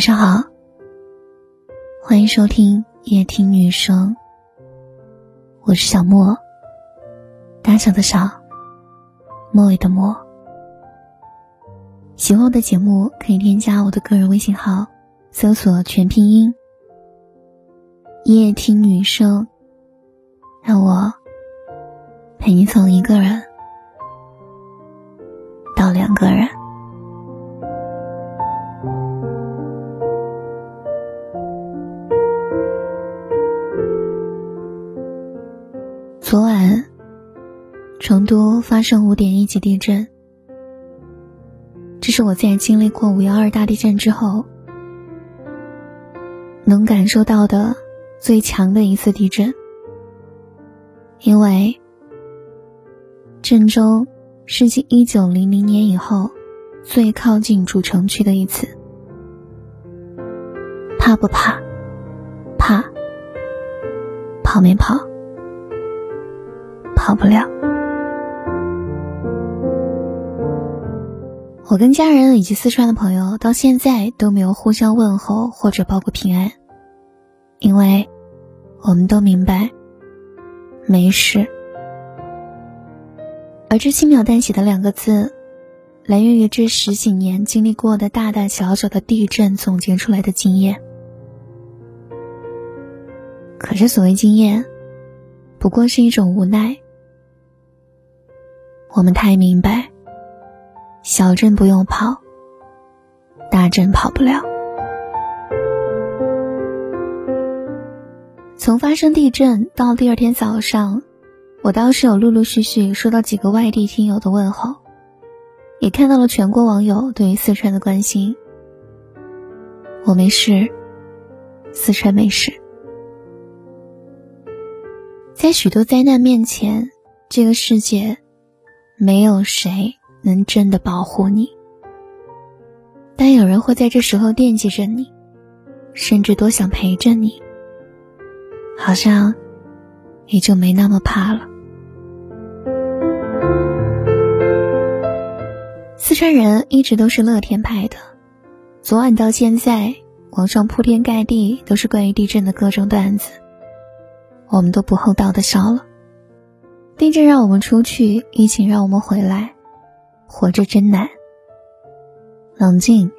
晚上好，欢迎收听夜听女生，我是小莫，大小的小，莫尾的莫。喜欢我的节目，可以添加我的个人微信号，搜索全拼音“夜听女生”，让我陪你从一个人到两个人。昨晚，成都发生五点一级地震。这是我在经历过五幺二大地震之后，能感受到的最强的一次地震。因为，郑州是继一九零零年以后最靠近主城区的一次。怕不怕？怕。跑没跑？不了。我跟家人以及四川的朋友到现在都没有互相问候或者报过平安，因为我们都明白没事。而这轻描淡写的两个字，来源于这十几年经历过的大大小小的地震总结出来的经验。可是所谓经验，不过是一种无奈。我们太明白，小镇不用跑，大镇跑不了。从发生地震到第二天早上，我倒是有陆陆续续收到几个外地听友的问候，也看到了全国网友对于四川的关心。我没事，四川没事。在许多灾难面前，这个世界。没有谁能真的保护你，但有人会在这时候惦记着你，甚至多想陪着你，好像也就没那么怕了。四川人一直都是乐天派的，昨晚到现在，网上铺天盖地都是关于地震的各种段子，我们都不厚道的笑了。地震让我们出去，疫情让我们回来，活着真难。冷静，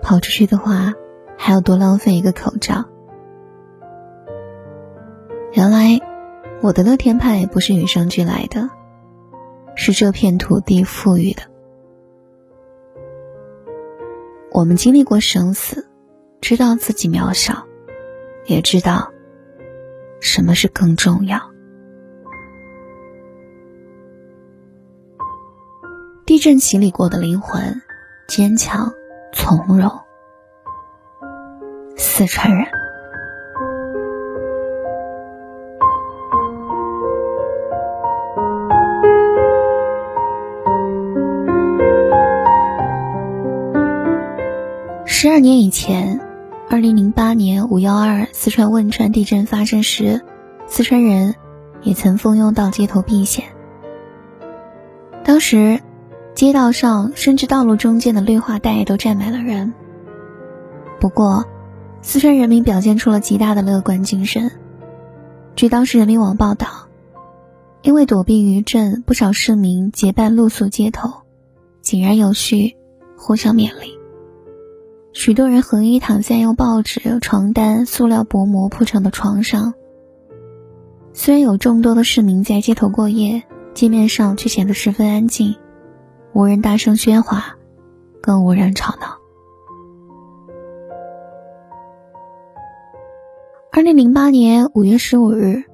跑出去的话，还要多浪费一个口罩。原来，我的乐天派不是与生俱来的，是这片土地赋予的。我们经历过生死，知道自己渺小，也知道什么是更重要。地震洗礼过的灵魂，坚强从容。四川人。十二年以前，二零零八年五幺二四川汶川地震发生时，四川人也曾蜂拥到街头避险。当时。街道上甚至道路中间的绿化带都站满了人。不过，四川人民表现出了极大的乐观精神。据当时人民网报道，因为躲避余震，不少市民结伴露宿街头，井然有序，互相勉励。许多人横衣躺在用报纸、床单、塑料薄膜铺成的床上。虽然有众多的市民在街头过夜，街面上却显得十分安静。无人大声喧哗，更无人吵闹。二零零八年五月十五日，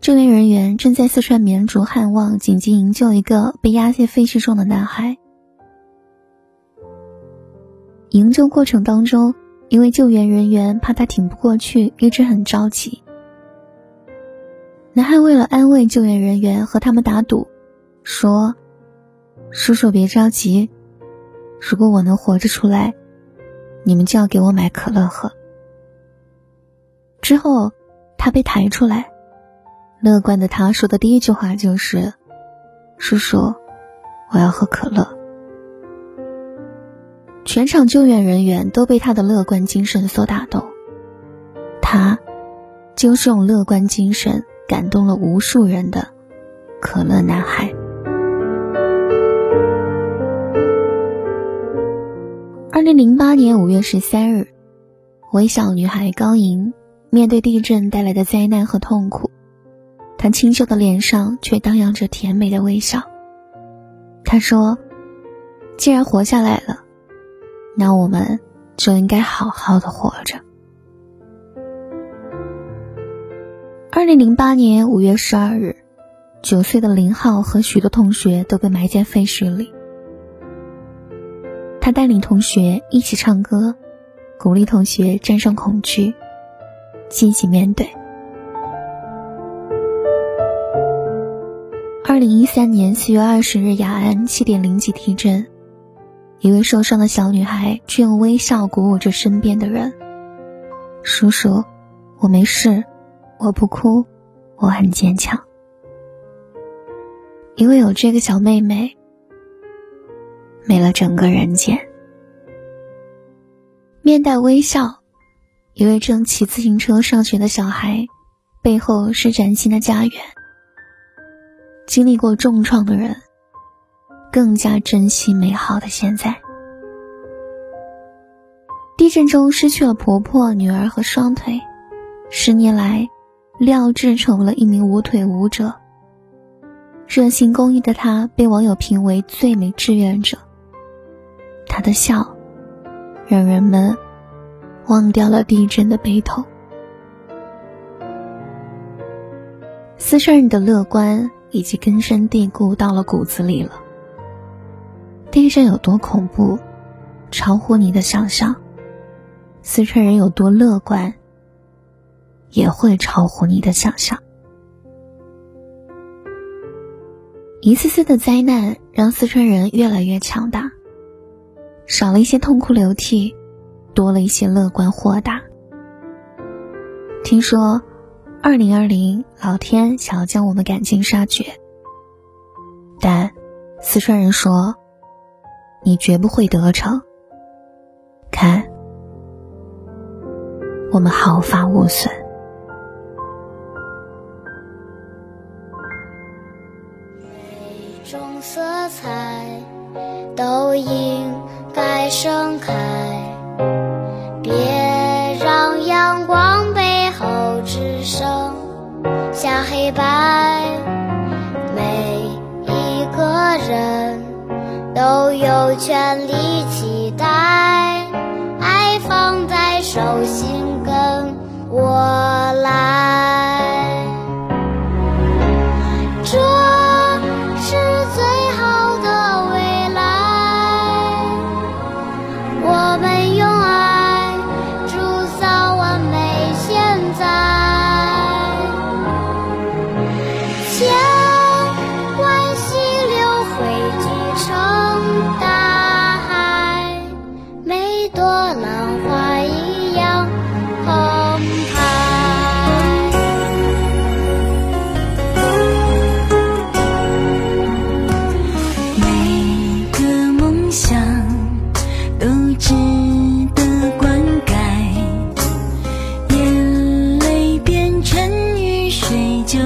救援人员正在四川绵竹汉旺紧急营救一个被压在废墟中的男孩。营救过程当中，因为救援人员怕他挺不过去，一直很着急。男孩为了安慰救援人员，和他们打赌，说。叔叔别着急，如果我能活着出来，你们就要给我买可乐喝。之后，他被抬出来，乐观的他说的第一句话就是：“叔叔，我要喝可乐。”全场救援人员都被他的乐观精神所打动。他，就是用乐观精神感动了无数人的可乐男孩。零零八年五月十三日，微小女孩高莹面对地震带来的灾难和痛苦，她清秀的脸上却荡漾着甜美的微笑。她说：“既然活下来了，那我们就应该好好的活着。”二零零八年五月十二日，九岁的林浩和许多同学都被埋在废墟里。他带领同学一起唱歌，鼓励同学战胜恐惧，积极面对。二零一三年四月二十日，雅安七点零级地震，一位受伤的小女孩却用微笑鼓舞着身边的人：“叔叔，我没事，我不哭，我很坚强。因为有这个小妹妹。”没了整个人间。面带微笑，一位正骑自行车上学的小孩，背后是崭新的家园。经历过重创的人，更加珍惜美好的现在。地震中失去了婆婆、女儿和双腿，十年来，廖志成为了一名无腿舞者。热心公益的他，被网友评为最美志愿者。他的笑，让人们忘掉了地震的悲痛。四川人的乐观已经根深蒂固到了骨子里了。地震有多恐怖，超乎你的想象；四川人有多乐观，也会超乎你的想象。一次次的灾难让四川人越来越强大。少了一些痛哭流涕，多了一些乐观豁达。听说，二零二零老天想要将我们赶尽杀绝，但四川人说，你绝不会得逞。看，我们毫发无损。每种色彩都应。盛开，别让阳光背后只剩下黑白。每一个人都有权利期待，爱放在手心朵浪花一样澎湃每个梦想都值得灌溉眼泪变成雨水就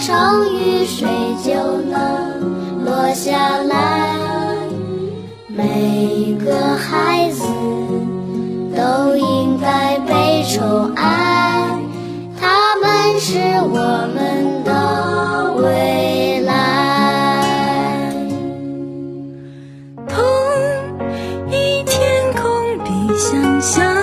成雨水就能落下来每个孩子都应该被宠爱他们是我们的未来。同一天空比想象